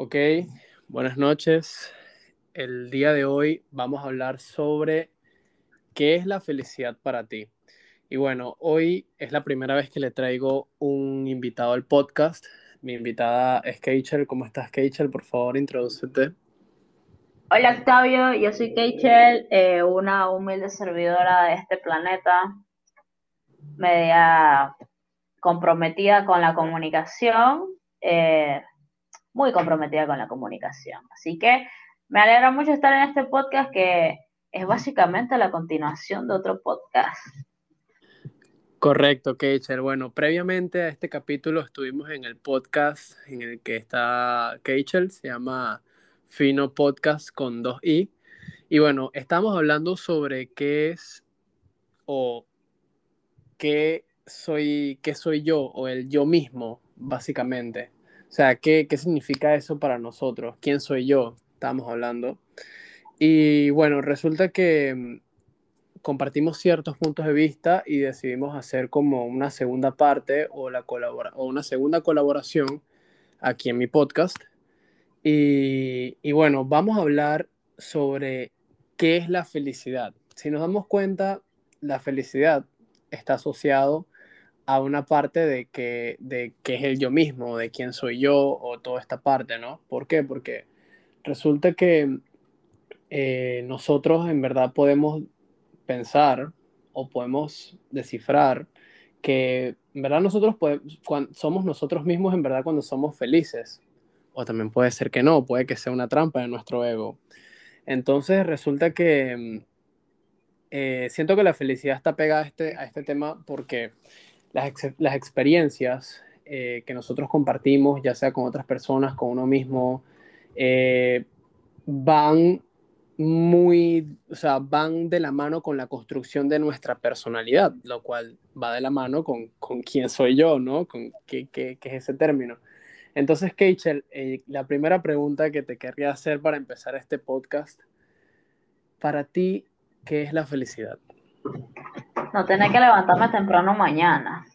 Ok, buenas noches. El día de hoy vamos a hablar sobre qué es la felicidad para ti. Y bueno, hoy es la primera vez que le traigo un invitado al podcast. Mi invitada es Keichel. ¿Cómo estás, Keichel? Por favor, introdúcete. Hola, Octavio. Yo soy Keichel, eh, una humilde servidora de este planeta, media comprometida con la comunicación. Eh, muy comprometida con la comunicación. Así que me alegra mucho estar en este podcast que es básicamente la continuación de otro podcast. Correcto, Keicher. Bueno, previamente a este capítulo estuvimos en el podcast en el que está Keicher, se llama Fino Podcast con dos i. Y bueno, estamos hablando sobre qué es o qué soy, qué soy yo o el yo mismo, básicamente. O sea, ¿qué, ¿qué significa eso para nosotros? ¿Quién soy yo? Estamos hablando. Y bueno, resulta que mm, compartimos ciertos puntos de vista y decidimos hacer como una segunda parte o, la colabora o una segunda colaboración aquí en mi podcast. Y, y bueno, vamos a hablar sobre qué es la felicidad. Si nos damos cuenta, la felicidad está asociado a una parte de que, de que es el yo mismo, de quién soy yo o toda esta parte, ¿no? ¿Por qué? Porque resulta que eh, nosotros en verdad podemos pensar o podemos descifrar que en verdad nosotros podemos, somos nosotros mismos en verdad cuando somos felices. O también puede ser que no, puede que sea una trampa de nuestro ego. Entonces resulta que eh, siento que la felicidad está pegada a este, a este tema porque las, experiencias eh, que nosotros compartimos, ya sea con otras personas, con uno mismo, eh, van muy, o sea, van de la mano con la construcción de nuestra personalidad, lo cual va de la mano con, con quién soy yo, ¿no? Con qué, qué, qué es ese término. Entonces, Keichel, eh, la primera pregunta que te querría hacer para empezar este podcast, para ti, ¿qué es la felicidad? No tener que levantarme temprano mañana.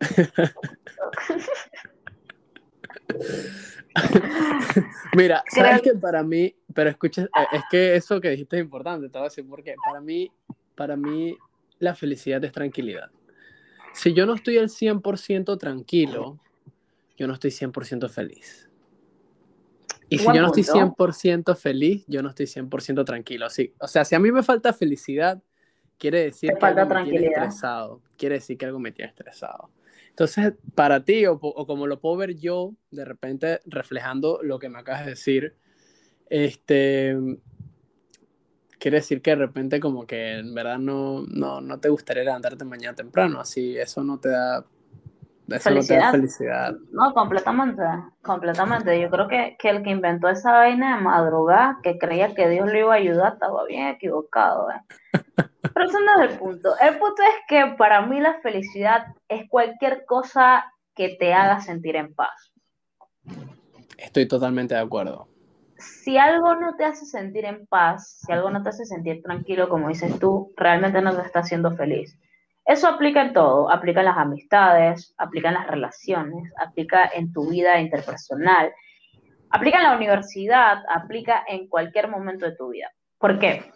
Mira, sabes que para mí, pero escucha, eh, es que eso que dijiste es importante, te voy a decir por qué. Para mí, para mí, la felicidad es tranquilidad. Si yo no estoy al 100% tranquilo, yo no estoy 100% feliz. Y si yo no estoy 100% feliz, yo no estoy 100% tranquilo. Sí, o sea, si a mí me falta felicidad, quiere decir que algo me tiene estresado. Quiere decir que algo me tiene estresado. Entonces, para ti, o, como lo puedo ver yo, de repente reflejando lo que me acabas de decir, este, quiere decir que de repente como que en verdad no, no, no te gustaría levantarte mañana temprano, así eso no te da eso felicidad. No, felicidad. no, completamente, completamente. Yo creo que, que, el que inventó esa vaina de madrugada, que creía que Dios le iba a ayudar, estaba bien equivocado. ¿eh? Pero eso no es el punto. El punto es que para mí la felicidad es cualquier cosa que te haga sentir en paz. Estoy totalmente de acuerdo. Si algo no te hace sentir en paz, si algo no te hace sentir tranquilo, como dices tú, realmente no te está haciendo feliz. Eso aplica en todo, aplica en las amistades, aplica en las relaciones, aplica en tu vida interpersonal, aplica en la universidad, aplica en cualquier momento de tu vida. ¿Por qué?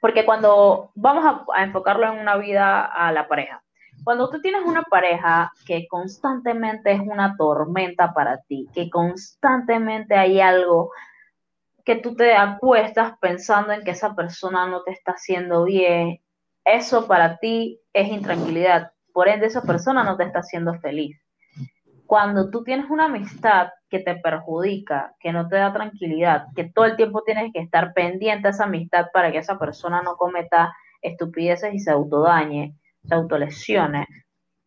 Porque cuando vamos a, enfocarlo en una vida a la pareja, cuando tú tienes una pareja que constantemente es una tormenta para ti, que constantemente hay algo que tú te acuestas pensando en que esa persona no te está haciendo bien, eso para ti es intranquilidad. Por ende, esa persona no te está haciendo feliz. Cuando tú tienes una amistad que te perjudica, que no te da tranquilidad, que todo el tiempo tienes que estar pendiente a esa amistad para que esa persona no cometa estupideces y se autodañe, se autolesione,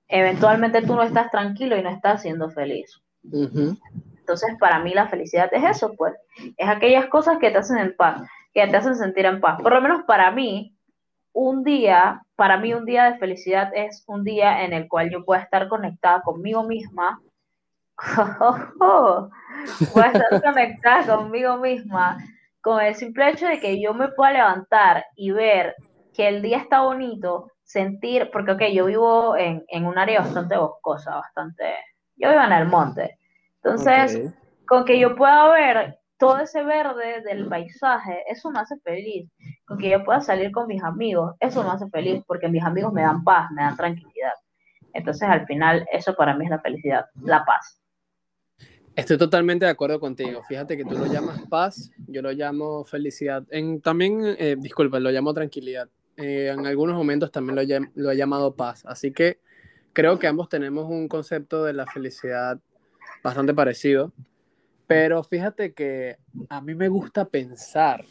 eventualmente tú no estás tranquilo y no estás siendo feliz. Entonces, para mí la felicidad es eso, pues, es aquellas cosas que te hacen en paz, que te hacen sentir en paz. Por lo menos para mí, un día, para mí un día de felicidad es un día en el cual yo pueda estar conectada conmigo misma. pueda estar conectada conmigo misma con el simple hecho de que yo me pueda levantar y ver que el día está bonito, sentir, porque ok, yo vivo en, un área bastante boscosa, bastante, yo vivo en el monte, entonces con que yo pueda ver todo ese verde del paisaje, eso me hace feliz. Con que yo pueda salir con mis amigos, eso me hace feliz, porque mis amigos me dan paz, me dan tranquilidad. Entonces, al final, eso para mí es la felicidad, la paz. Estoy totalmente de acuerdo contigo. Fíjate que tú lo llamas paz, yo lo llamo felicidad. En, también, eh, disculpa, lo llamo tranquilidad. Eh, en algunos momentos también lo, lo he llamado paz. Así que creo que ambos tenemos un concepto de la felicidad bastante parecido. Pero fíjate que a mí me gusta pensar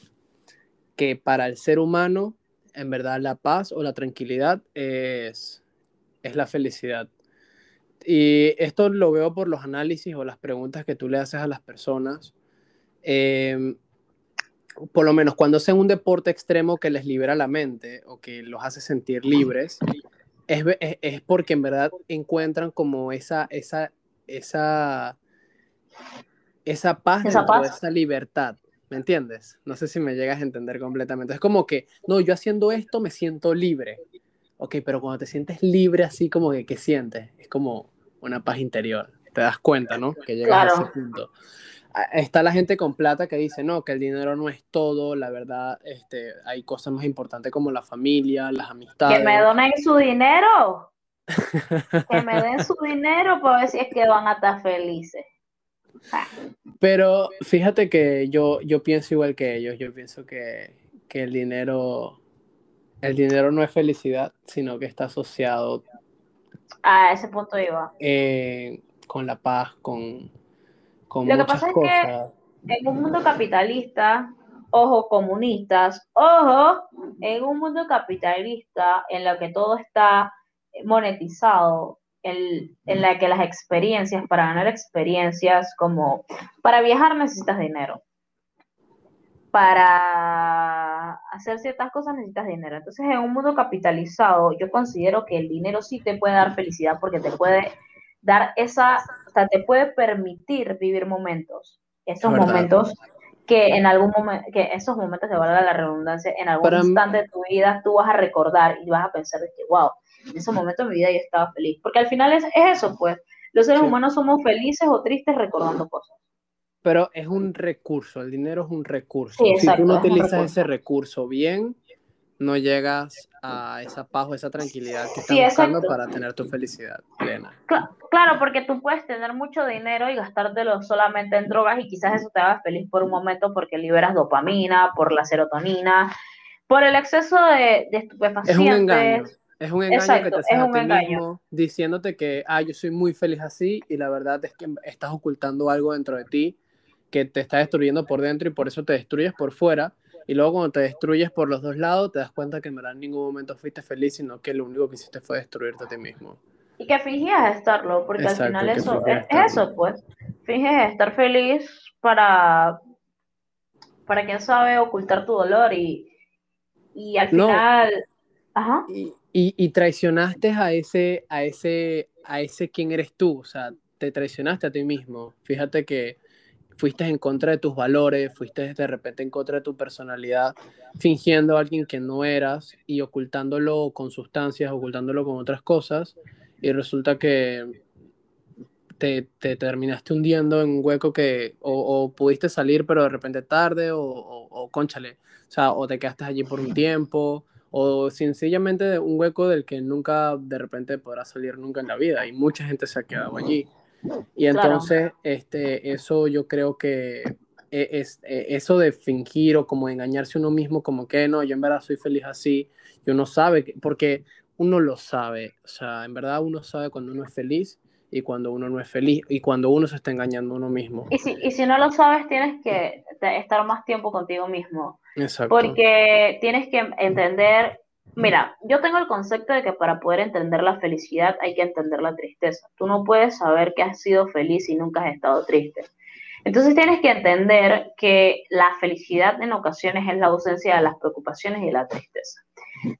que para el ser humano, en verdad, la paz o la tranquilidad es, es la felicidad. Y esto lo veo por los análisis o las preguntas que tú le haces a las personas. Em, por lo menos cuando hacen un deporte extremo que les libera la mente o que los hace sentir libres, es, es, porque en verdad encuentran como esa, esa, esa, esa paz, esa, esa libertad. ¿Me entiendes? No sé si me llegas a entender completamente. Es como que, no, yo haciendo esto me siento libre. Ok, pero cuando te sientes libre así como que, ¿qué sientes? Es como, una paz interior. Te das cuenta, ¿no? Que llegas a ese punto. Ah, está la gente con plata que dice, no, que el dinero no es todo, la verdad, este, hay cosas más importantes como la familia, las amistades. Que me donen su dinero. que me den su dinero para ver si es que van a estar felices. Pero fíjate que yo, yo pienso igual que ellos, yo pienso que, que el dinero, el dinero no es felicidad, sino que está asociado a ese punto iba. Eh, con la paz, con, con Lo que pasa es que en un mundo capitalista, ojo, comunistas, ojo, en un mundo capitalista en lo que todo está monetizado, en, en la que las experiencias, para ganar experiencias, como para viajar necesitas dinero. Para hacer ciertas cosas necesitas dinero. Entonces, en un mundo capitalizado, yo considero que el dinero sí te puede dar felicidad porque te puede dar esa, o sea, te puede permitir vivir momentos, esos momentos que en algún momento, que esos momentos de valga la redundancia, en algún instante de tu vida tú vas a recordar y vas a pensar de que, wow, en ese momento de mi vida yo estaba feliz. Porque al final es, eso, pues, los seres humanos somos felices o tristes recordando cosas pero es un recurso, el dinero es un recurso. si tú no utilizas ese recurso bien, no llegas a esa paz o esa tranquilidad que estás buscando para tener tu felicidad plena. Claro, porque tú puedes tener mucho dinero y gastártelo solamente en drogas y quizás eso te haga feliz por un momento porque liberas dopamina, por la serotonina, por el exceso de, estupefacientes. Es un engaño. Es un engaño que te haces a ti mismo diciéndote que, ah, yo soy muy feliz así y la verdad es que estás ocultando algo dentro de ti que te está destruyendo por dentro y por eso te destruyes por fuera. Y luego cuando te destruyes por los dos lados, te das cuenta que en verdad en ningún momento fuiste feliz, sino que lo único que hiciste fue destruirte a ti mismo. Y que fingías estarlo, porque al final eso es, eso, pues. Finges estar feliz para, para quién sabe, ocultar tu dolor y, y al final... Ajá. Y, y, traicionaste a ese, a ese, a ese quién eres tú, o sea, te traicionaste a ti mismo. Fíjate que fuiste en contra de tus valores, fuiste de repente en contra de tu personalidad, fingiendo a alguien que no eras y ocultándolo con sustancias, ocultándolo con otras cosas, y resulta que te, te terminaste hundiendo en un hueco que o, pudiste salir pero de repente tarde, o, o, conchale, o sea, o te quedaste allí por un tiempo, o sencillamente un hueco del que nunca de repente podrás salir nunca en la vida, y mucha gente se ha quedado allí. Y entonces, este, eso yo creo que e, es, e, eso de fingir o como engañarse uno mismo, como que no, yo en verdad soy feliz así, y uno sabe, porque uno lo sabe, o sea, en verdad uno sabe cuando uno es feliz y cuando uno no es feliz y cuando uno se está engañando a uno mismo. Y si, y si no lo sabes, tienes que estar más tiempo contigo mismo. Exacto. Porque tienes que entender Mira, yo tengo el concepto de que para poder entender la felicidad hay que entender la tristeza. Tú no puedes saber que has sido feliz si nunca has estado triste. Entonces tienes que entender que la felicidad en ocasiones es la ausencia de las preocupaciones y la tristeza.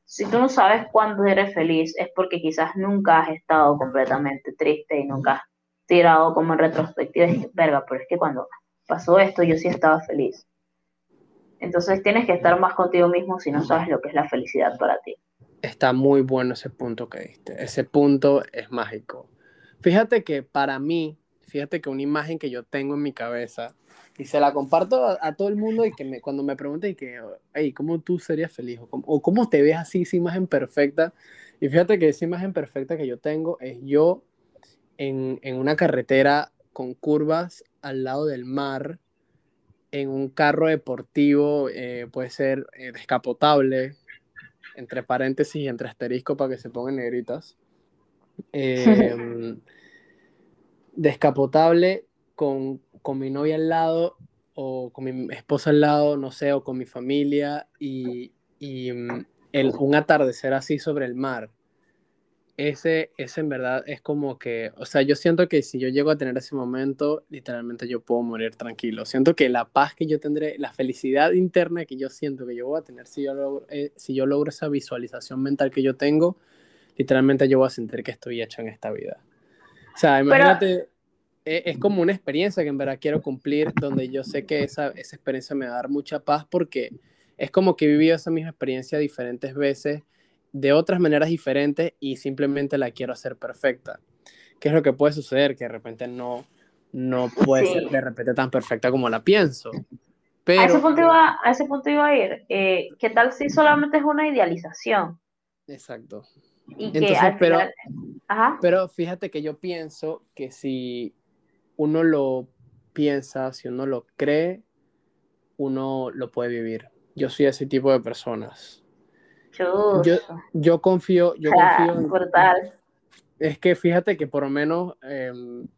Si tú no sabes cuándo eres feliz es porque quizás nunca has estado completamente triste y nunca has tirado como en retrospectiva y verga, pero es que cuando pasó esto yo sí estaba feliz. Entonces tienes que estar más contigo mismo si no sabes lo que es la felicidad para ti. Está muy bueno ese punto que diste. Ese punto es mágico. Fíjate que para mí, fíjate que una imagen que yo tengo en mi cabeza y se la comparto a, todo el mundo y que me, cuando me pregunten y que, hey, ¿cómo tú serías feliz? O cómo, o cómo, te ves así, esa imagen perfecta? Y fíjate que esa imagen perfecta que yo tengo es yo en, en una carretera con curvas al lado del mar, en un carro deportivo, eh, puede ser eh, descapotable, entre paréntesis y entre asterisco para que se pongan negritas. Em, descapotable con, con, mi novia al lado o con mi esposa al lado, no sé, o con mi familia y, y mm, el, un atardecer así sobre el mar ese, ese en verdad es como que, o sea, yo siento que si yo llego a tener ese momento, literalmente yo puedo morir tranquilo. Siento que la paz que yo tendré, la felicidad interna que yo siento que yo voy a tener si yo logro, eh, si yo logro esa visualización mental que yo tengo, literalmente yo voy a sentir que estoy hecho en esta vida. O sea, imagínate, e, es, como una experiencia que en verdad quiero cumplir, donde yo sé que esa, esa experiencia me va a dar mucha paz porque es como que he vivido esa misma experiencia diferentes veces de otras maneras diferentes y simplemente la quiero hacer perfecta. ¿Qué es lo que puede suceder? Que de repente no, no puede ser de repente tan perfecta como la pienso. Pero, a, ese punto iba, a ese punto iba a ir. Eh, ¿Qué tal si solamente es una idealización? Exacto. Y que pero, pero fíjate que yo pienso que si uno lo piensa, si uno lo cree, uno lo puede vivir. Yo soy ese tipo de personas. Yo, yo confío, yo confío Es que fíjate que por lo menos em,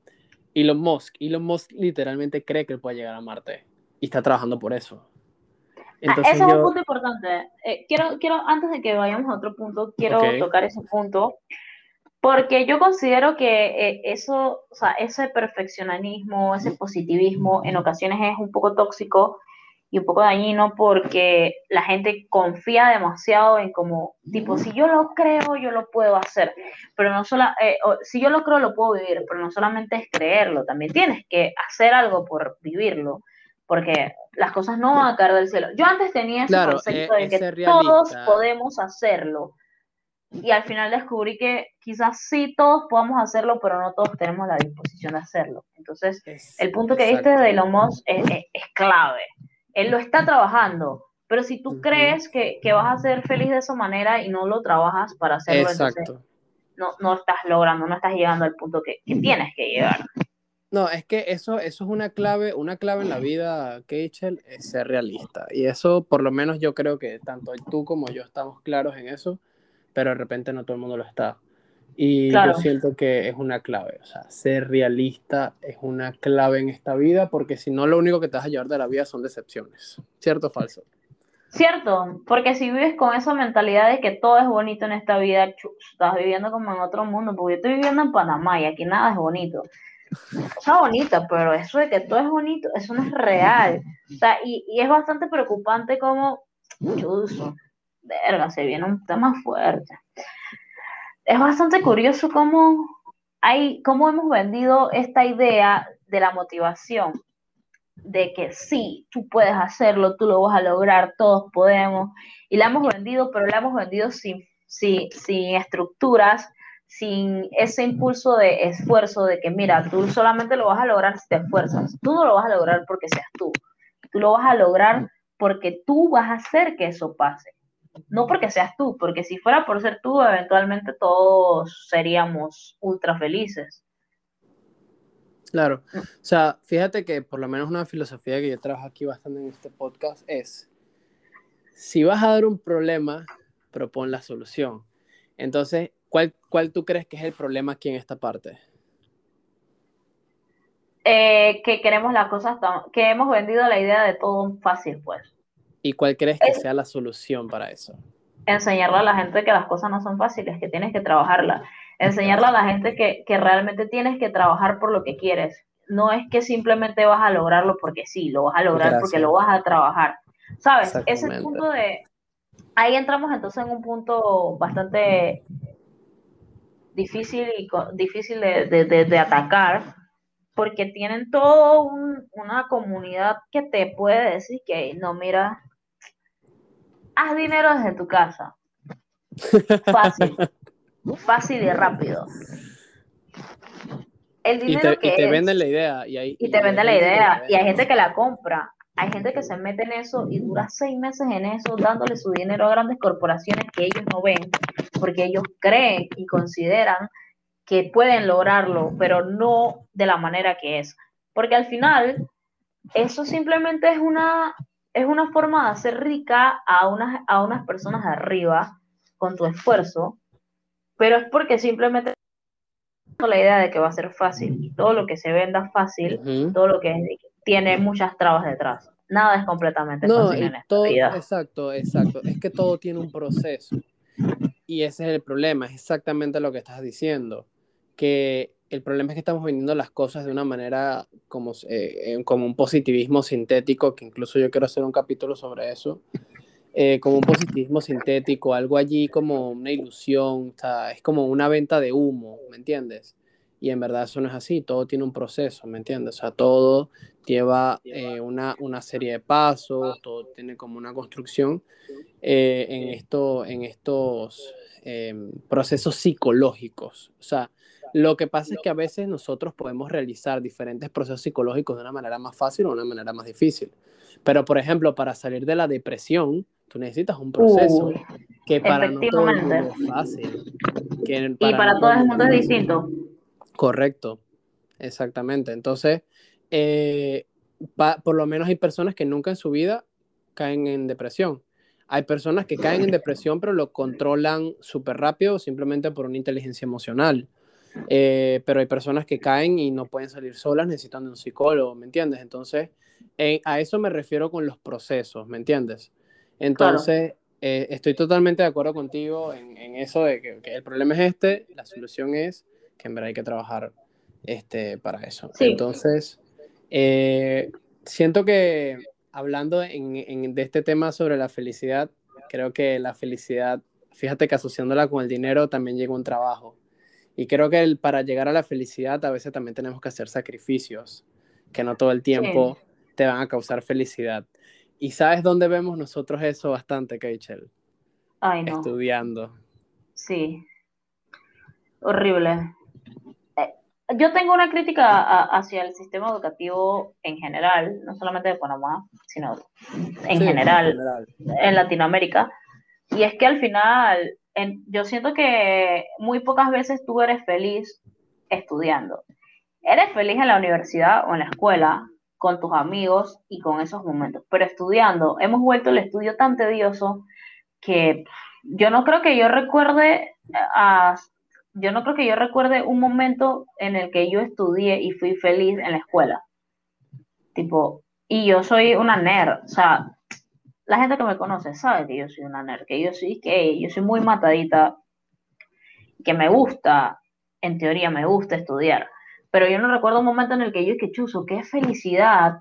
Elon Musk, Elon Musk literalmente cree que él puede llegar a Marte y está trabajando por eso. Ah, Entonces ese es un punto importante. Eh, quiero, quiero, antes de que vayamos a otro punto, quiero tocar ese punto, porque yo considero que eh, eso, o sea, ese perfeccionismo, ese positivismo en ocasiones es un poco tóxico y un poco dañino porque la gente confía demasiado en como, tipo, si yo lo creo, yo lo puedo hacer, pero no solo, eh, si yo lo creo, lo puedo vivir, pero no solamente es creerlo, también tienes que hacer algo por vivirlo, porque las cosas no van a caer del cielo. Yo antes tenía ese concepto de que todos podemos hacerlo, y al final descubrí que quizás sí todos podamos hacerlo, pero no todos tenemos la disposición de hacerlo. Entonces, el punto que diste de Elon es, es clave él lo está trabajando, pero si tú crees que, vas a ser feliz de esa manera y no lo trabajas para hacerlo, Exacto. no, no estás logrando, no estás llegando al punto que, tienes que llegar. No, es que eso, eso es una clave, una clave en la vida, Keichel, es ser realista. Y eso, por lo menos, yo creo que tanto tú como yo estamos claros en eso, pero de repente no todo el mundo lo está. Y yo siento que es una clave, o sea, ser realista es una clave en esta vida, porque si no, lo único que te vas a llevar de la vida son decepciones. ¿Cierto o falso? Cierto, porque si vives con esa mentalidad de que todo es bonito en esta vida, estás viviendo como en otro mundo, porque yo estoy viviendo en Panamá y aquí nada es bonito. Cosa bonita, pero eso de que todo es bonito, eso no es real. O sea, y, y es bastante preocupante como, chuzo, verga, se viene un tema fuerte es bastante curioso cómo, hay, cómo hemos vendido esta idea de la motivación, de que sí, tú puedes hacerlo, tú lo vas a lograr, todos podemos, y la hemos vendido, pero la hemos vendido sin, sin, sin estructuras, sin ese impulso de esfuerzo de que, mira, tú solamente lo vas a lograr si te esfuerzas, tú no lo vas a lograr porque seas tú, tú lo vas a lograr porque tú vas a hacer que eso pase. No porque seas tú, porque si fuera por ser tú, eventualmente todos seríamos ultra felices. Claro, o sea, fíjate que por lo menos una filosofía que yo trabajo aquí bastante en este podcast es, si vas a dar un problema, propon la solución. Entonces, ¿cuál, cuál tú crees que es el problema aquí en esta parte? Eh, que queremos las cosas, que hemos vendido la idea de todo fácil, pues. ¿Y cuál crees que sea la solución para eso? Enseñarle a la gente que las cosas no son fáciles, que tienes que trabajarlas. Enseñarle a la gente que, realmente tienes que trabajar por lo que quieres. No es que simplemente vas a lograrlo porque sí, lo vas a lograr porque lo vas a trabajar. ¿Sabes? Ese punto de... Ahí entramos entonces en un punto bastante difícil, y, difícil de, atacar, porque tienen toda una comunidad que te puede decir que no, mira, haz dinero desde tu casa. Fácil. Fácil y rápido. el Y dinero te, que y te es, venden la idea. Y, hay, y te hay vende la que idea, y hay gente que la compra. Hay gente que se mete en eso y dura seis meses en eso, dándole su dinero a grandes corporaciones que ellos no ven, porque ellos creen y consideran que pueden lograrlo, pero no de la manera que es. Porque al final, eso simplemente es una, es una forma de hacer rica a unas, a unas personas de arriba con tu esfuerzo, pero es porque simplemente la idea de que va a ser fácil y todo lo que se venda fácil, todo lo que tiene muchas trabas detrás. Nada es completamente No, fácil y en esta todo, vida. exacto, exacto. Es que todo tiene un proceso. Y ese es el problema, es exactamente lo que estás diciendo. Que el problema es que estamos vendiendo las cosas de una manera como, eh, eh, como un positivismo sintético, que incluso yo quiero hacer un capítulo sobre eso. eh, como un positivismo sintético, algo allí como una ilusión, o sea, es como una venta de humo, ¿me entiendes? Y en verdad eso no es así, todo tiene un proceso, ¿me entiendes? O sea, todo lleva eh, una, una serie de pasos, todo tiene como una construcción eh, en, esto, en estos eh, procesos psicológicos. O sea, lo que pasa es que a veces nosotros podemos realizar diferentes procesos psicológicos de una manera más fácil o de una manera más difícil. Pero, por ejemplo, para salir de la depresión, tú necesitas un proceso Uy, que para no todo el mundo es fácil. Que y no para todo el mundo es distinto. Correcto, exactamente. Entonces, eh, por lo menos hay personas que nunca en su vida caen en depresión. Hay personas que caen en depresión, pero lo controlan súper rápido simplemente por una inteligencia emocional. Eh, pero hay personas que caen y no pueden salir solas, necesitan de un psicólogo, ¿me entiendes? Entonces, eh, a eso me refiero con los procesos, ¿me entiendes? Entonces, estoy totalmente de acuerdo contigo en, eso de que el problema es este, la solución es que en verdad hay que trabajar este, para eso. Sí. Entonces, eh, siento que hablando en, en- de este tema sobre la felicidad, creo que la felicidad, fíjate que asociándola con el dinero también llega un trabajo. Y creo que el- para llegar a la felicidad a veces también tenemos que hacer sacrificios, que no todo el tiempo te van a causar felicidad. ¿Y sabes dónde vemos nosotros eso bastante, Keichel? Ay, no. Estudiando. Sí. Horrible. Yo tengo una crítica a- hacia el sistema educativo en general, no solamente de Panamá, sino en Sí, general en general. en Latinoamérica. Y es que al final, en- yo siento que muy pocas veces tú eres feliz estudiando. Eres feliz en la universidad o en la escuela, con tus amigos y con esos momentos. Pero estudiando, hemos vuelto el estudio tan tedioso que yo no creo que yo recuerde a, yo no creo que yo recuerde un momento en el que yo estudié y fui feliz en la escuela. Tipo, y yo soy una nerd, o sea, la gente que me conoce sabe que yo soy una nerd, que yo soy que yo soy muy matadita, que me gusta, en teoría me gusta estudiar, pero yo no recuerdo un momento en el que yo es que chuzo, qué felicidad,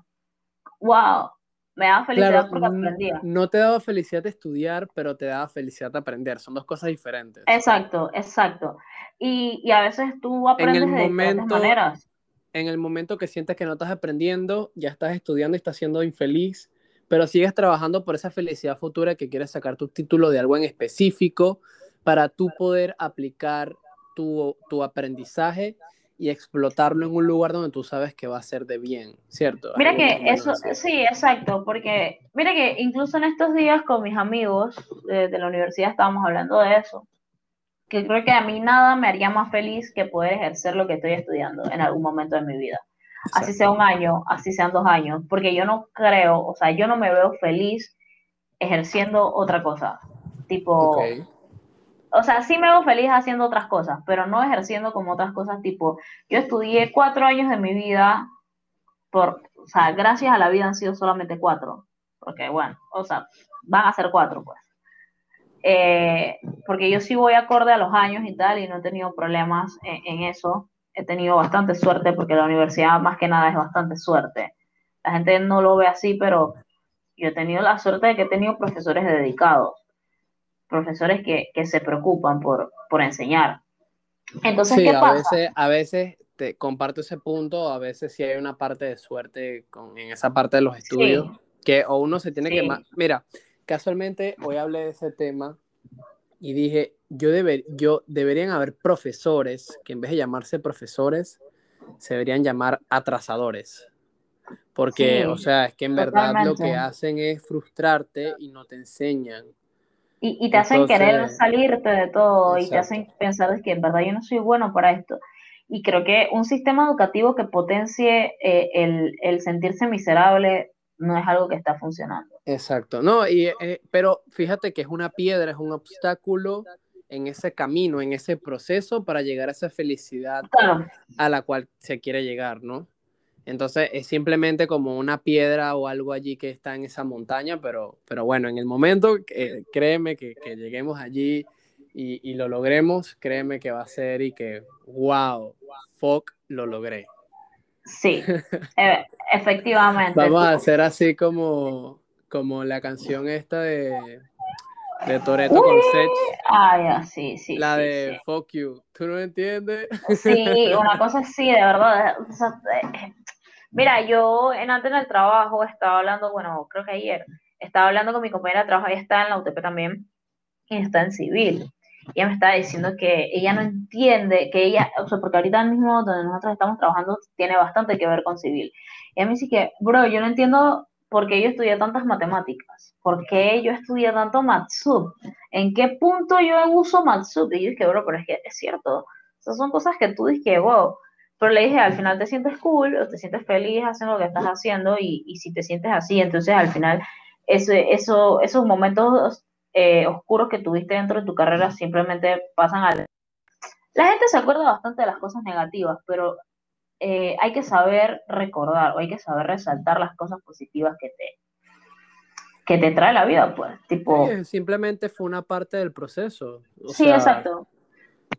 wow, me da felicidad Claro, porque aprendía. no te daba felicidad estudiar, pero te daba felicidad aprender. Son dos cosas diferentes. Exacto, exacto. Y, y a veces tú En aprendes el de diferentes maneras. en el momento que sientes que no estás aprendiendo, ya estás estudiando y estás siendo infeliz, pero sigues trabajando por esa felicidad futura que quieres sacar tu título de algo en específico para tú poder aplicar tu, tu aprendizaje y explotarlo en un lugar donde tú sabes que va a ser de bien, ¿cierto? Mira Algo que eso, así. sí, exacto, porque mira que incluso en estos días con mis amigos de, de la universidad estábamos hablando de eso, que creo que a mí nada me haría más feliz que poder ejercer lo que estoy estudiando en algún momento de mi vida. Así sea un año, así sean dos años, porque yo no creo, o sea, yo no me veo feliz ejerciendo otra cosa. Tipo. O sea, sí me veo feliz haciendo otras cosas, pero no ejerciendo como otras cosas, tipo, yo estudié cuatro años de mi vida, por, o sea, gracias a la vida han sido solamente cuatro, porque bueno, o sea, van a ser cuatro, pues. Eh, porque yo sí voy acorde a los años y tal, y no he tenido problemas en, en eso. He tenido bastante suerte, porque la universidad más que nada es bastante suerte. La gente no lo ve así, pero yo he tenido la suerte de que he tenido profesores dedicados, profesores que, que se preocupan por, por enseñar. Entonces, Sí, ¿qué a pasa? veces, a veces te comparto ese punto, a veces sí hay una parte de suerte con, en esa parte de los estudios, Sí, que o uno se tiene que... sí. Mira, casualmente hoy hablé de ese tema y dije, yo, deber, yo deberían haber profesores que en vez de llamarse profesores, se deberían llamar atrasadores. Porque, o sea, es que en verdad lo que hacen es frustrarte y no te enseñan. Y, te hacen querer salirte de todo y te hacen pensar que en verdad yo no soy bueno para esto. Y creo que un sistema educativo que potencie eh, el, el, sentirse miserable no es algo que está funcionando. Exacto, no, y, eh, pero fíjate que es una piedra, es un obstáculo en ese camino, en ese proceso para llegar a esa felicidad a la cual se quiere llegar, ¿no? Entonces es simplemente como una piedra o algo allí que está en esa montaña, pero, pero bueno, en el momento, eh, créeme que, que, lleguemos allí y, y, lo logremos, créeme que va a ser y que, wow, fuck, lo logré. Sí, e, efectivamente. Vamos a hacer así como, como la canción esta de, de Toreto con Sech. Ah, sí, sí. La de Fuck You. ¿Tú no entiendes? Sí, una cosa así, de verdad. Eh, mira, yo en antes del trabajo estaba hablando, bueno, creo que ayer, estaba hablando con mi compañera de trabajo, ella está en la UTP también, y está en civil. Y ella me estaba diciendo que ella no entiende, que ella, o sea, porque ahorita mismo donde nosotros estamos trabajando tiene bastante que ver con civil. Y ella me dice que, bro, yo no entiendo por qué yo estudié tantas matemáticas, por qué yo estudié tanto Matsub, en qué punto yo uso Matsub. Y yo dije, bro, pero es que es cierto, esas son cosas que tú dices, wow. Pero le dije, al final te sientes cool o te sientes feliz haciendo lo que estás haciendo y, y si te sientes así, entonces al final ese, eso, esos momentos eh, oscuros que tuviste dentro de tu carrera simplemente pasan al... La gente se acuerda bastante de las cosas negativas, pero eh, hay que saber recordar o hay que saber resaltar las cosas positivas que te, que te trae la vida, pues, tipo... simplemente fue una parte del proceso. sí, exacto.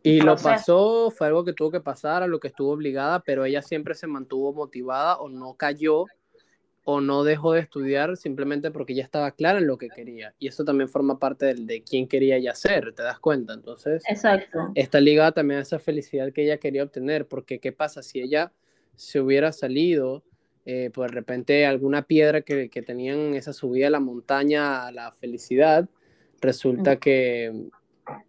Y lo pasó, fue algo que tuvo que pasar, a lo que estuvo obligada, pero ella siempre se mantuvo motivada o no cayó o no dejó de estudiar simplemente porque ya estaba clara en lo que quería. Y eso también forma parte de, de quién quería ella ser, ¿te das cuenta? Entonces, Exacto. está ligada también a esa felicidad que ella quería obtener, porque ¿qué pasa si ella se hubiera salido, eh, pues de repente alguna piedra que, que tenían esa subida a la montaña a la felicidad, resulta que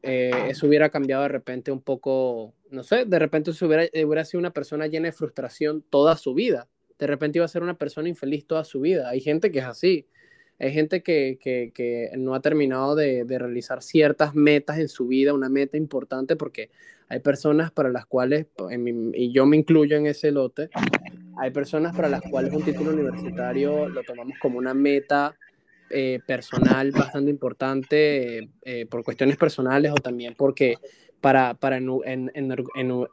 eh, eso hubiera cambiado de repente un poco, no sé, de repente se hubiera, hubiera sido una persona llena de frustración toda su vida de repente iba a ser una persona infeliz toda su vida. Hay gente que es así. Hay gente que, no ha terminado de, realizar ciertas metas en su vida, una meta importante, porque hay personas para las cuales, y yo me incluyo en ese lote, hay personas para las cuales un título universitario lo tomamos como una meta eh, personal bastante importante eh, por cuestiones personales o también porque para, para en,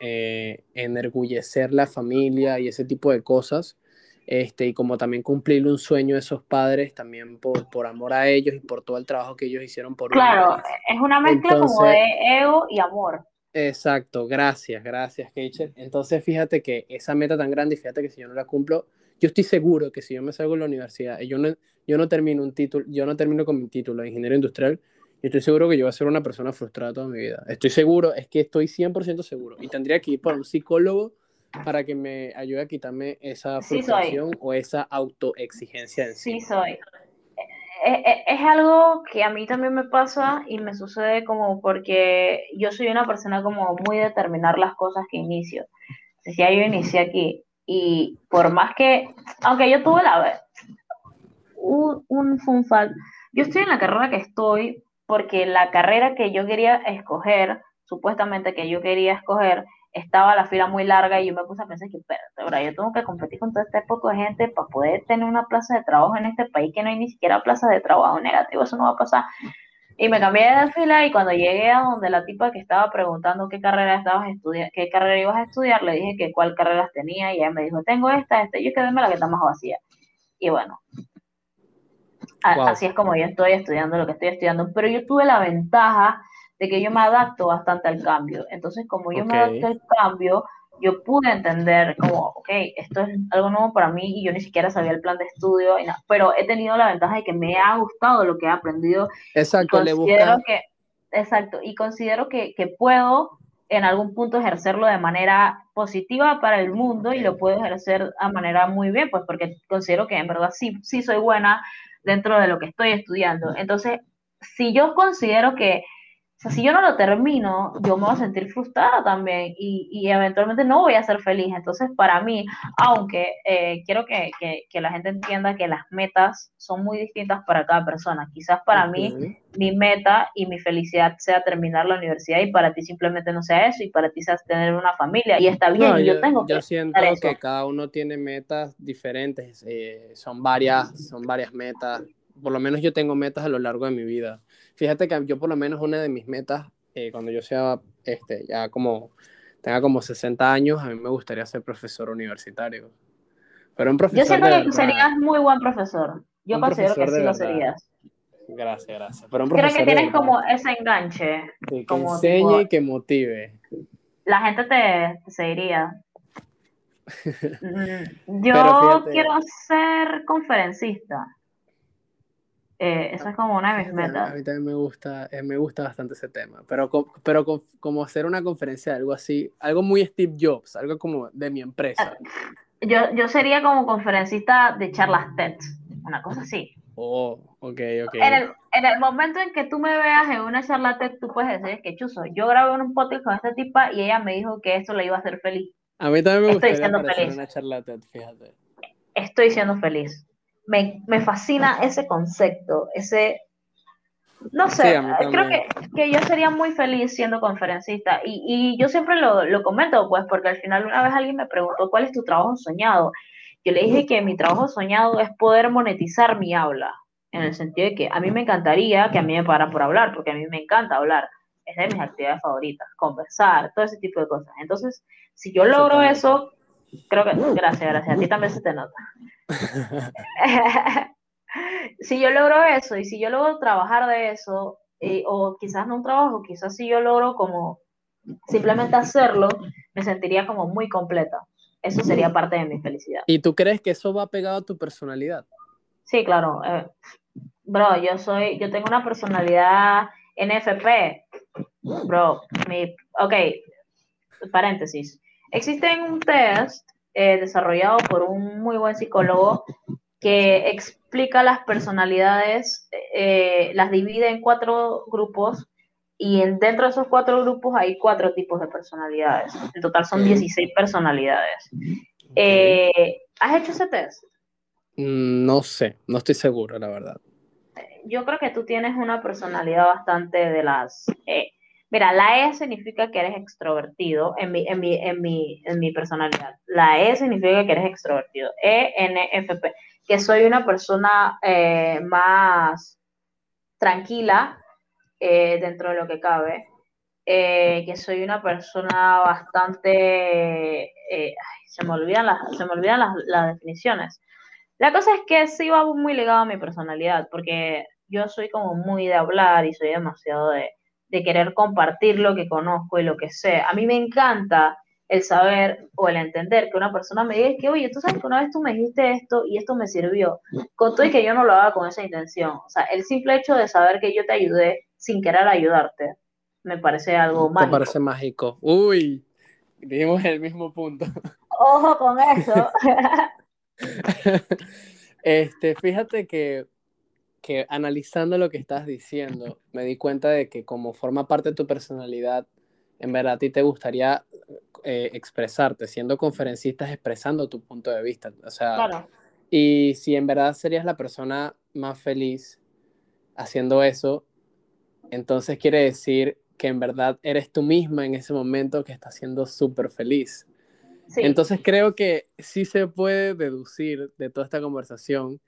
eh, enorgullecer la familia y ese tipo de cosas. Este, y como también cumplir un sueño de esos padres, también por, por amor a ellos y por todo el trabajo que ellos hicieron por Claro, es una mezcla como de ego y amor. Exacto, gracias, gracias, Keisha. Entonces, fíjate que esa meta tan grande, y fíjate que si yo no la cumplo, yo estoy seguro que si yo me salgo de la universidad y yo no, yo no termino un título, yo no termino con mi título de ingeniero industrial, yo estoy seguro que yo voy a ser una persona frustrada toda mi vida. Estoy seguro, es que estoy 100% seguro. Y tendría que ir por un psicólogo para que me ayude a quitarme esa frustración o esa autoexigencia en sí. Sí, soy. E, e, es, algo que a mí también me pasa y me sucede como porque yo soy una persona como muy determinar las cosas que inicio. Si ya yo inicié aquí y por más que, aunque yo tuve la un, un fun fact, yo estoy en la carrera que estoy porque la carrera que yo quería escoger, supuestamente que yo quería escoger, estaba la fila muy larga y yo me puse a pensar que, espérate, yo tengo que competir con todo este poco de gente para poder tener una plaza de trabajo en este país que no hay ni siquiera plaza de trabajo negativo, eso no va a pasar. Y me cambié de fila y cuando llegué a donde la tipa que estaba preguntando qué carrera estabas estudiando, qué carrera ibas a estudiar, le dije que cuál carreras tenía y ella me dijo, tengo esta, esta, yo quedéme la que está más vacía. Y bueno, Así es como yo estoy estudiando lo que estoy estudiando, pero yo tuve la ventaja de que yo me adapto bastante al cambio. Entonces, como yo me adapto al cambio, yo pude entender como, ok, esto es algo nuevo para mí y yo ni siquiera sabía el plan de estudio, y pero he tenido la ventaja de que me ha gustado lo que he aprendido. Exacto, le considero que Exacto, y considero que, que puedo en algún punto ejercerlo de manera positiva para el mundo y lo puedo ejercer a manera muy bien, pues porque considero que en verdad sí, sí soy buena dentro de lo que estoy estudiando. Entonces, si yo considero que O sea, si yo no lo termino, yo me voy a sentir frustrada también y, y eventualmente no voy a ser feliz. Entonces, para mí, aunque eh, quiero que, que, que, la gente entienda que las metas son muy distintas para cada persona. Quizás para mí, mi meta y mi felicidad sea terminar la universidad y para ti simplemente no sea eso y para ti sea tener una familia y está bien. y yo, tengo que yo siento que cada uno tiene metas diferentes. Eh, son, varias, son varias metas. Por lo menos yo tengo metas a lo largo de mi vida Fíjate que yo por lo menos una de mis metas, eh, cuando yo sea este, ya como, tenga como 60 años, a mí me gustaría ser profesor universitario. Pero un profesor Yo siento que serías muy buen profesor. Yo considero que sí lo serías. Gracias, gracias. Pero Creo que tienes como ese enganche. que enseñe y que motive. La gente te, te seguiría. Mm, yo quiero ser conferencista. Eh, eso es como una de mis metas. A mí también me gusta, eh, me gusta bastante ese tema, pero, pero como hacer una conferencia, algo así, algo muy Steve Jobs, algo como de mi empresa. Ah, yo, yo sería como conferencista de charlas TED, una cosa así. Oh, ok, ok. En el, en el momento en que tú me veas en una charla TED, tú puedes decir que chuzo, yo grabé un podcast con esta tipa y ella me dijo que esto le iba a hacer feliz. A mí también me gustaría Estoy una charla TED, fíjate. Estoy siendo feliz me, me fascina ese concepto, ese... No sé, creo que, que, yo sería muy feliz siendo conferencista y, y yo siempre lo, lo, comento, pues, porque al final una vez alguien me preguntó cuál es tu trabajo soñado. Yo le dije que mi trabajo soñado es poder monetizar mi habla, en el sentido de que a mí me encantaría que a mí me pagaran por hablar, porque a mí me encanta hablar, es de mis actividades favoritas, conversar, todo ese tipo de cosas. Entonces, si yo logro eso, creo que, gracias, gracias, a ti también se te nota. si yo logro eso y si yo logro trabajar de eso, o quizás no un trabajo, quizás si yo logro como simplemente hacerlo, me sentiría como muy completa. Eso sería parte de mi felicidad. ¿Y tú crees que eso va pegado a tu personalidad? Sí, claro. Eh, bro, yo soy, yo tengo una personalidad NFP. Bro, mi, ok, paréntesis. Existe un test eh, desarrollado por un muy buen psicólogo que explica las personalidades, eh, las divide en cuatro grupos y dentro de esos cuatro grupos hay cuatro tipos de personalidades. En total son 16 personalidades. Eh, ¿Has hecho ese test? Mm, no sé, no estoy seguro, la verdad. Yo creo que tú tienes una personalidad bastante de las Mira, la E significa que eres extrovertido en mi, en mi, en mi, en mi personalidad. La E significa que eres extrovertido. E, N, F, P. Que soy una persona eh, más tranquila eh, dentro de lo que cabe. Eh, que soy una persona bastante... se me olvidan, las, se me olvidan las, las definiciones. La cosa es que sí va muy ligado a mi personalidad, porque yo soy como muy de hablar y soy demasiado de de querer compartir lo que conozco y lo que sé. A mí me encanta el saber o el entender que una persona me diga que, oye, tú sabes que una vez tú me dijiste esto y esto me sirvió, con todo y que yo no lo haga con esa intención. O sea, el simple hecho de saber que yo te ayudé sin querer ayudarte, me parece algo mágico. Me parece mágico. Uy, dijimos el mismo punto. Ojo con eso. este, fíjate que que analizando lo que estás diciendo, me di cuenta de que como forma parte de tu personalidad, en verdad a ti te gustaría eh, expresarte, siendo conferencista, expresando tu punto de vista. O sea, y si en verdad serías la persona más feliz haciendo eso, entonces quiere decir que en verdad eres tú misma en ese momento que estás siendo súper feliz. Entonces creo que sí se puede deducir de toda esta conversación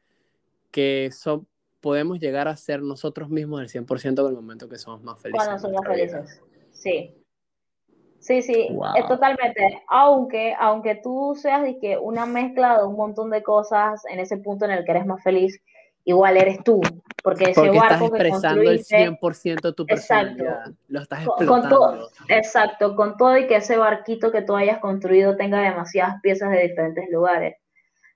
que son, podemos llegar a ser nosotros mismos el 100% en el momento que somos más felices. Cuando somos felices, sí. Sí, sí, es totalmente. Aunque, aunque tú seas de que una mezcla de un montón de cosas en ese punto en el que eres más feliz, igual eres tú. Porque ese porque barco estás expresando el 100% tu personalidad. Lo estás explotando. Con todo, exacto, con todo y que ese barquito que tú hayas construido tenga demasiadas piezas de diferentes lugares.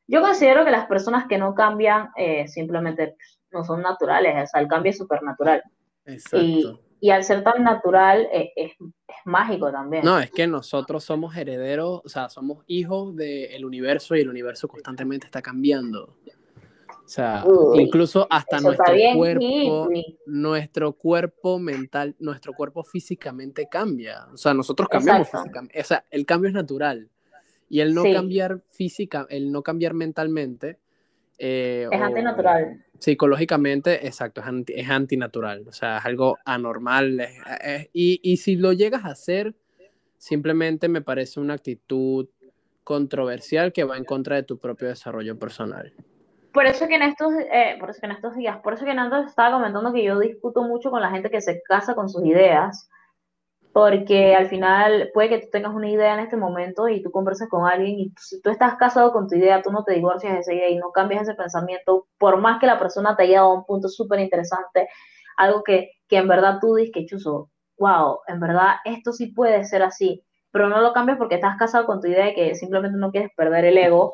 Yo considero que las personas que no cambian eh, simplemente no son naturales, o sea, el cambio es supernatural. Exacto. Y, al ser tan natural, eh, es, mágico también. No, es que nosotros somos herederos, o sea, somos hijos del universo y el universo constantemente está cambiando. O sea, incluso hasta nuestro cuerpo, nuestro cuerpo mental, nuestro cuerpo físicamente cambia. O sea, nosotros cambiamos físicamente. O sea, el cambio es natural. Y el no cambiar física, el no cambiar mentalmente. Eh, es antinatural. Psicológicamente, exacto, es, antinatural. O sea, es algo anormal. y, y si lo llegas a hacer, simplemente me parece una actitud controversial que va en contra de tu propio desarrollo personal. Por eso que en estos, eh, por eso que en estos días, por eso que antes estaba comentando que yo discuto mucho con la gente que se casa con sus ideas, porque al final puede que tú tengas una idea en este momento y tú conversas con alguien y si tú estás casado con tu idea, tú no te divorcias de esa idea y no cambias ese pensamiento, por más que la persona te haya dado un punto súper interesante, algo que, que en verdad tú dices que chuzo, wow, en verdad esto sí puede ser así, pero no lo cambias porque estás casado con tu idea de que simplemente no quieres perder el ego,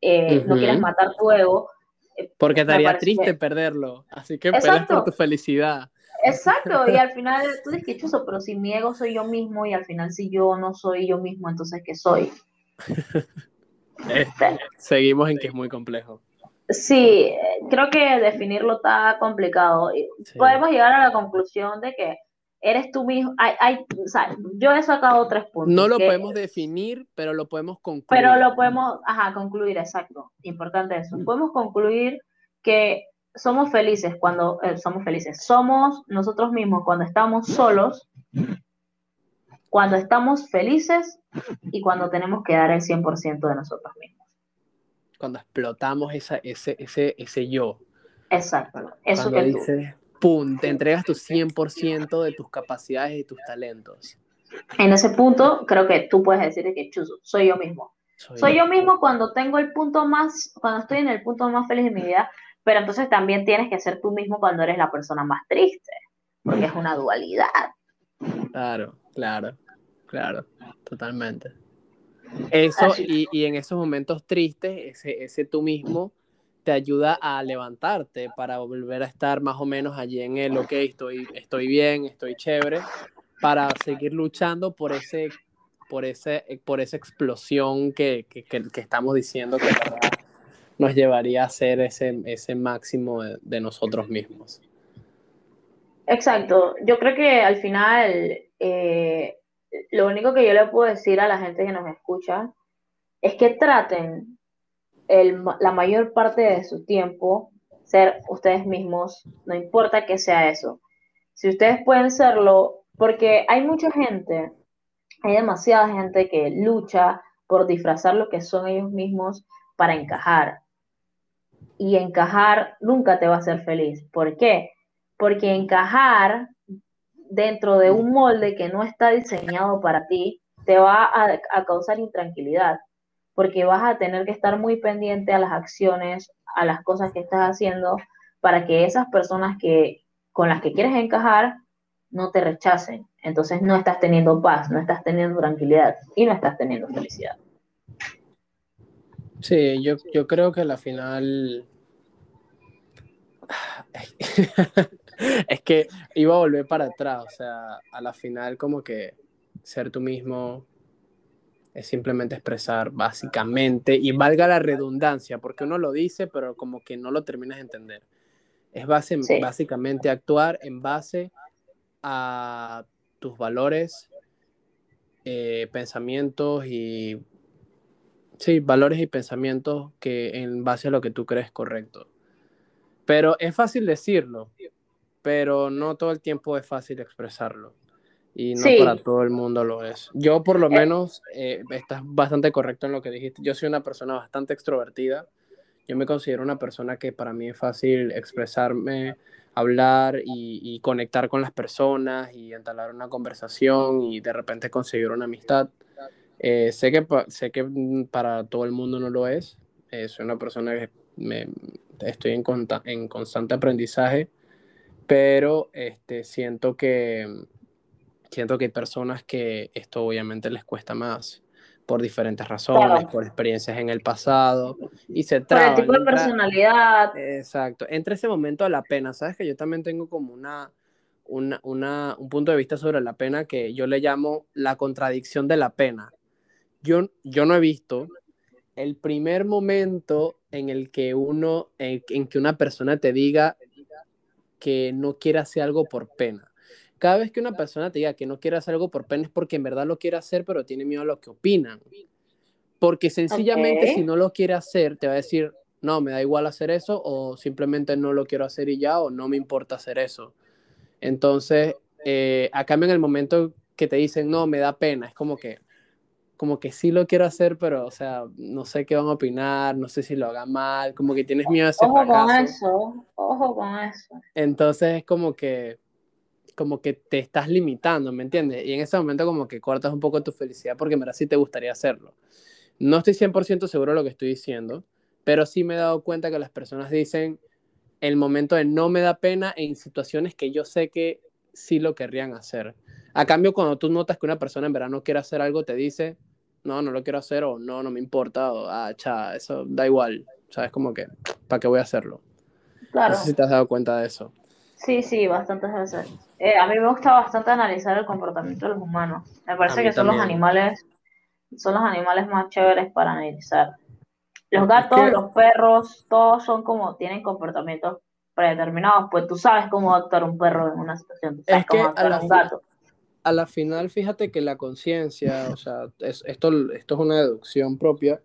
eh, no quieres matar tu ego. Eh, porque te haría triste perderlo, así que peleas por tu felicidad. Exacto, y al final tú dices que chuzo, pero si mi ego soy yo mismo y al final si yo no soy yo mismo, entonces ¿qué soy? Eh, seguimos en que es muy complejo. Sí, creo que definirlo está complicado. Podemos llegar a la conclusión de que eres tú mismo. Hay, hay, o sea, yo he sacado tres puntos. No lo podemos definir, pero lo podemos concluir. Pero lo podemos, ajá, concluir, exacto. Importante eso. Mm. Podemos concluir que somos felices cuando eh, somos felices. Somos nosotros mismos cuando estamos solos, cuando estamos felices y cuando tenemos que dar el 100% de nosotros mismos. Cuando explotamos esa, ese, ese, ese yo. Exacto. Eso que dices, pum, te entregas tu 100% de tus capacidades y tus talentos. En ese punto, creo que tú puedes decir que chuzo, soy yo mismo. Soy, yo mismo cuando tengo el punto más, cuando estoy en el punto más feliz de mi vida, pero entonces también tienes que ser tú mismo cuando eres la persona más triste, porque es una dualidad. Claro, claro, claro, totalmente. Eso, y, y, en esos momentos tristes, ese, ese tú mismo te ayuda a levantarte para volver a estar más o menos allí en el, ok, estoy, estoy bien, estoy chévere, para seguir luchando por ese por ese por esa explosión que, que, que, estamos diciendo que nos llevaría a ser ese, ese máximo de, nosotros mismos. Exacto, yo creo que al final eh, lo único que yo le puedo decir a la gente que nos escucha es que traten la mayor parte de su tiempo ser ustedes mismos, no importa que sea eso. Si ustedes pueden serlo, porque hay mucha gente, hay demasiada gente que lucha por disfrazar lo que son ellos mismos para encajar. Y encajar nunca te va a hacer feliz. ¿Por qué? Porque encajar dentro de un molde que no está diseñado para ti te va a causar intranquilidad porque vas a tener que estar muy pendiente a las acciones, a las cosas que estás haciendo, para que esas personas que, con las que quieres encajar no te rechacen. Entonces no estás teniendo paz, no estás teniendo tranquilidad y no estás teniendo felicidad. Sí, yo, yo creo que la final... es que iba a volver para atrás, o sea, a la final como que ser tú mismo, es simplemente expresar básicamente, y valga la redundancia, porque uno lo dice, pero como que no lo terminas de entender. Es base, básicamente actuar en base a tus valores, eh, pensamientos y... Sí, valores y pensamientos que en base a lo que tú crees correcto. Pero es fácil decirlo, pero no todo el tiempo es fácil expresarlo y no para todo el mundo lo es. Yo por lo eh. menos, eh, estás bastante correcto en lo que dijiste, yo soy una persona bastante extrovertida, yo me considero una persona que para mí es fácil expresarme, hablar y, conectar con las personas y entablar una conversación y de repente conseguir una amistad. Eh, sé, que, sé que para todo el mundo no lo es, soy una persona que me, estoy en, en constante aprendizaje, pero este, siento que siento que hay personas que esto obviamente les cuesta más por diferentes razones, por experiencias en el pasado, y se trata... Por el tipo de personalidad. Exacto. Entre ese momento de la pena, ¿sabes? Que yo también tengo como una, una, una, un punto de vista sobre la pena que yo le llamo la contradicción de la pena. Yo, yo no he visto el primer momento en el que uno, en, en que una persona te diga que no quiere hacer algo por pena. Cada vez que una persona te diga que no quiere hacer algo por pena es porque en verdad lo quiere hacer, pero tiene miedo a lo que opinan. Porque sencillamente si no lo quiere hacer, te va a decir, no, me da igual hacer eso, o simplemente no lo quiero hacer y ya, o no me importa hacer eso. Entonces, eh, a cambio en el momento que te dicen, no, me da pena, es como que, como que sí lo quiero hacer, pero, o sea, no sé qué van a opinar, no sé si lo haga mal, como que tienes miedo a ese Ojo con fracaso. eso, ojo con eso. Entonces es como que, como que te estás limitando, ¿me entiendes? Y en ese momento como que cortas un poco tu felicidad porque verdad sí te gustaría hacerlo. No estoy 100% seguro de lo que estoy diciendo, pero sí me he dado cuenta que las personas dicen el momento de no me da pena en situaciones que yo sé que sí lo querrían hacer. A cambio, cuando tú notas que una persona en verdad no quiere hacer algo, te dice, no, no lo quiero hacer, o no, no me importa, o ah, cha, eso da igual. ¿Sabes? Como que, ¿para qué voy a hacerlo? Claro. No sé si te has dado cuenta de eso. Sí, sí, bastantes veces. Eh, a mí me gusta bastante analizar el comportamiento de los humanos. Me parece que son los animales, son los animales más chéveres para analizar. Los gatos, que- los perros, todos son como, tienen comportamientos predeterminados, pues tú sabes cómo actuar un perro en una situación, tú sabes Es que cómo a actuar la un gato. A la final, fíjate que la conciencia, o sea, es- esto, esto es una deducción propia.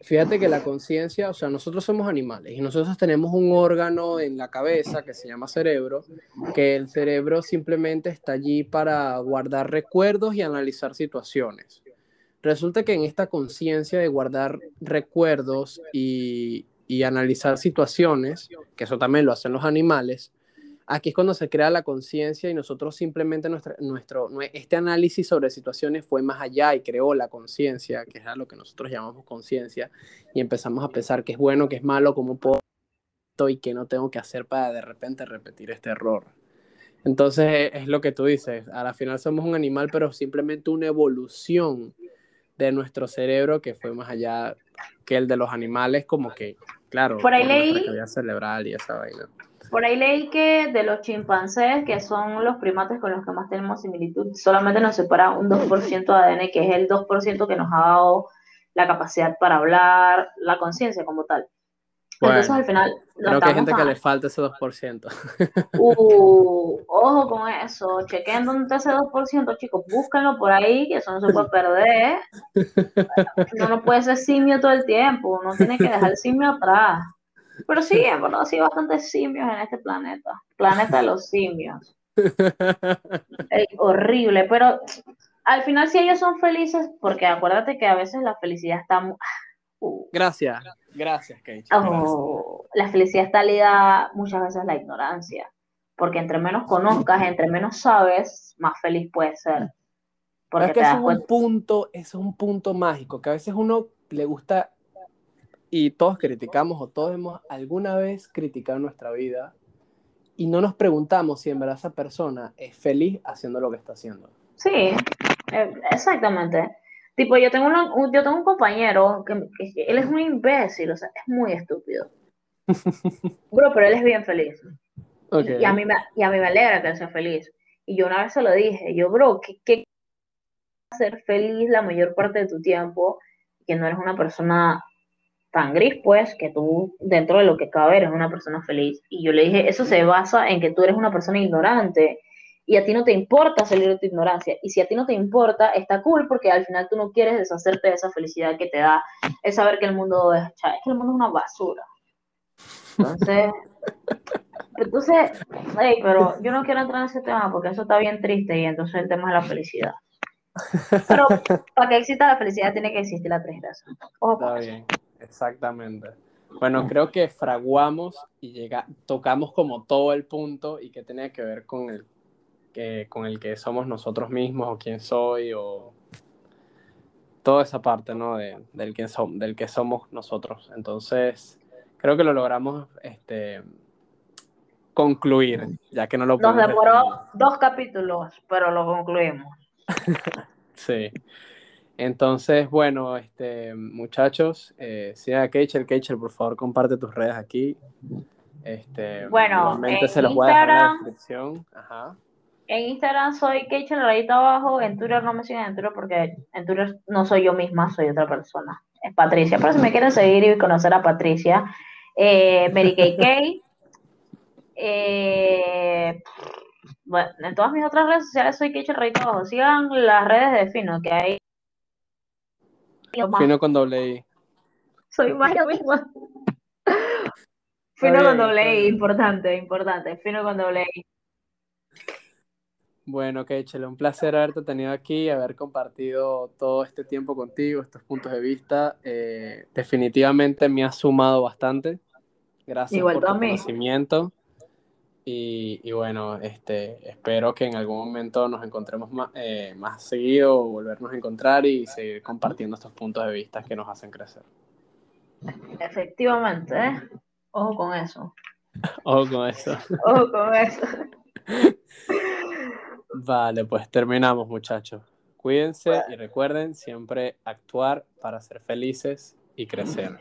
Fíjate que la conciencia, o sea, nosotros somos animales y nosotros tenemos un órgano en la cabeza que se llama cerebro, que el cerebro simplemente está allí para guardar recuerdos y analizar situaciones. Resulta que en esta conciencia de guardar recuerdos y, y analizar situaciones, que eso también lo hacen los animales, aquí es cuando se crea la conciencia y nosotros simplemente nuestra, nuestro, nue- este análisis sobre situaciones fue más allá y creó la conciencia, que es lo que nosotros llamamos conciencia, y empezamos a pensar qué es bueno, qué es malo, cómo puedo y qué no tengo que hacer para de repente repetir este error. Entonces es lo que tú dices, a la final somos un animal, pero simplemente una evolución de nuestro cerebro que fue más allá que el de los animales, como que, claro, Por ahí leí- cerebral y esa vaina. Por ahí leí que de los chimpancés, que son los primates con los que más tenemos similitud, solamente nos separa un 2% de ADN, que es el 2% que nos ha dado la capacidad para hablar, la conciencia como tal. Entonces al final Creo que hay gente que le falta ese 2%. Uh, ojo con eso, chequen dónde está ese 2%, chicos, búsquenlo por ahí, que eso no se puede perder. Uno no puede ser simio todo el tiempo, uno tiene que dejar el simio atrás. Pero sí, en verdad, sí, bastantes simios en este planeta. Planeta de los simios. Ey, horrible, pero al final si ellos son felices, porque acuérdate que a veces la felicidad está... mu- uh, Gracias, gracias, Kate. Oh, la felicidad está ligada muchas veces a la ignorancia, porque entre menos conozcas, entre menos sabes, más feliz puedes ser. Porque es que es un punto, eso es un punto mágico, que a veces uno le gusta y todos criticamos o todos hemos alguna vez criticado nuestra vida y no nos preguntamos si en verdad esa persona es feliz haciendo lo que está haciendo. Sí, eh, exactamente. Tipo, yo tengo, una- un, yo tengo un compañero que, que- él es un imbécil, o sea, es muy estúpido. Bro, pero él es bien feliz. Ok. Y, y a mí me, y a mí me alegra que él sea feliz. Y yo una vez se lo dije, yo, bro, ¿qué, qué ser feliz la mayor parte de tu tiempo? Que no eres una persona tan gris, pues, que tú, dentro de lo que cabe, eres una persona feliz. Y yo le dije, eso se basa en que tú eres una persona ignorante y a ti no te importa salir de tu ignorancia. Y si a ti no te importa, está cool porque al final tú no quieres deshacerte de esa felicidad que te da el saber que el mundo es, cha, es que el mundo es una basura. Entonces, entonces, hey, pero yo no quiero entrar en ese tema porque eso está bien triste y entonces el tema es la felicidad. Pero para que exista la felicidad tiene que existir la tristeza. Ojo Está eso. bien, exactamente. Bueno, creo que fraguamos y llega, tocamos como todo el punto y que tenía que ver con el que, con el que somos nosotros mismos o quién soy o toda esa parte, ¿no? De, del, que som- del que somos nosotros. Entonces, creo que lo logramos este, concluir, ya que no lo Nos demoró definir. dos capítulos, pero lo concluimos. Sí. Entonces, bueno, este, muchachos, eh, sigan a Keichel. Keichel, por favor, comparte tus redes aquí. Este, Bueno, en se los voy a dejar en la Instagram- descripción. Ajá. En Instagram soy Keisha rayita abajo, en Twitter no me siguen en Twitter porque en Twitter no soy yo misma, soy otra persona. es Patricia. Pero si me quieren seguir y conocer a Patricia, eh, Mary Kay Kay. Eh, bueno, en todas mis otras redes sociales soy Keisha Rey Trabajo. Sigan las redes de Fino, que hay. Fino con doble I. Soy más yo misma. Fino con doble I, importante, importante. Fino con doble I. Bueno, Keishel, un placer haberte tenido aquí, haber compartido todo este tiempo contigo, estos puntos de vista. Eh, definitivamente me ha sumado bastante. Gracias por tu conocimiento. Y, bueno, este, espero que en algún momento nos encontremos más, eh, más seguido, volvernos a encontrar y seguir compartiendo estos puntos de vista que nos hacen crecer. Efectivamente, ¿eh? Ojo con eso. Ojo con eso. Ojo con eso. Vale, pues terminamos, muchachos. Cuídense y recuerden siempre actuar para ser felices y crecer.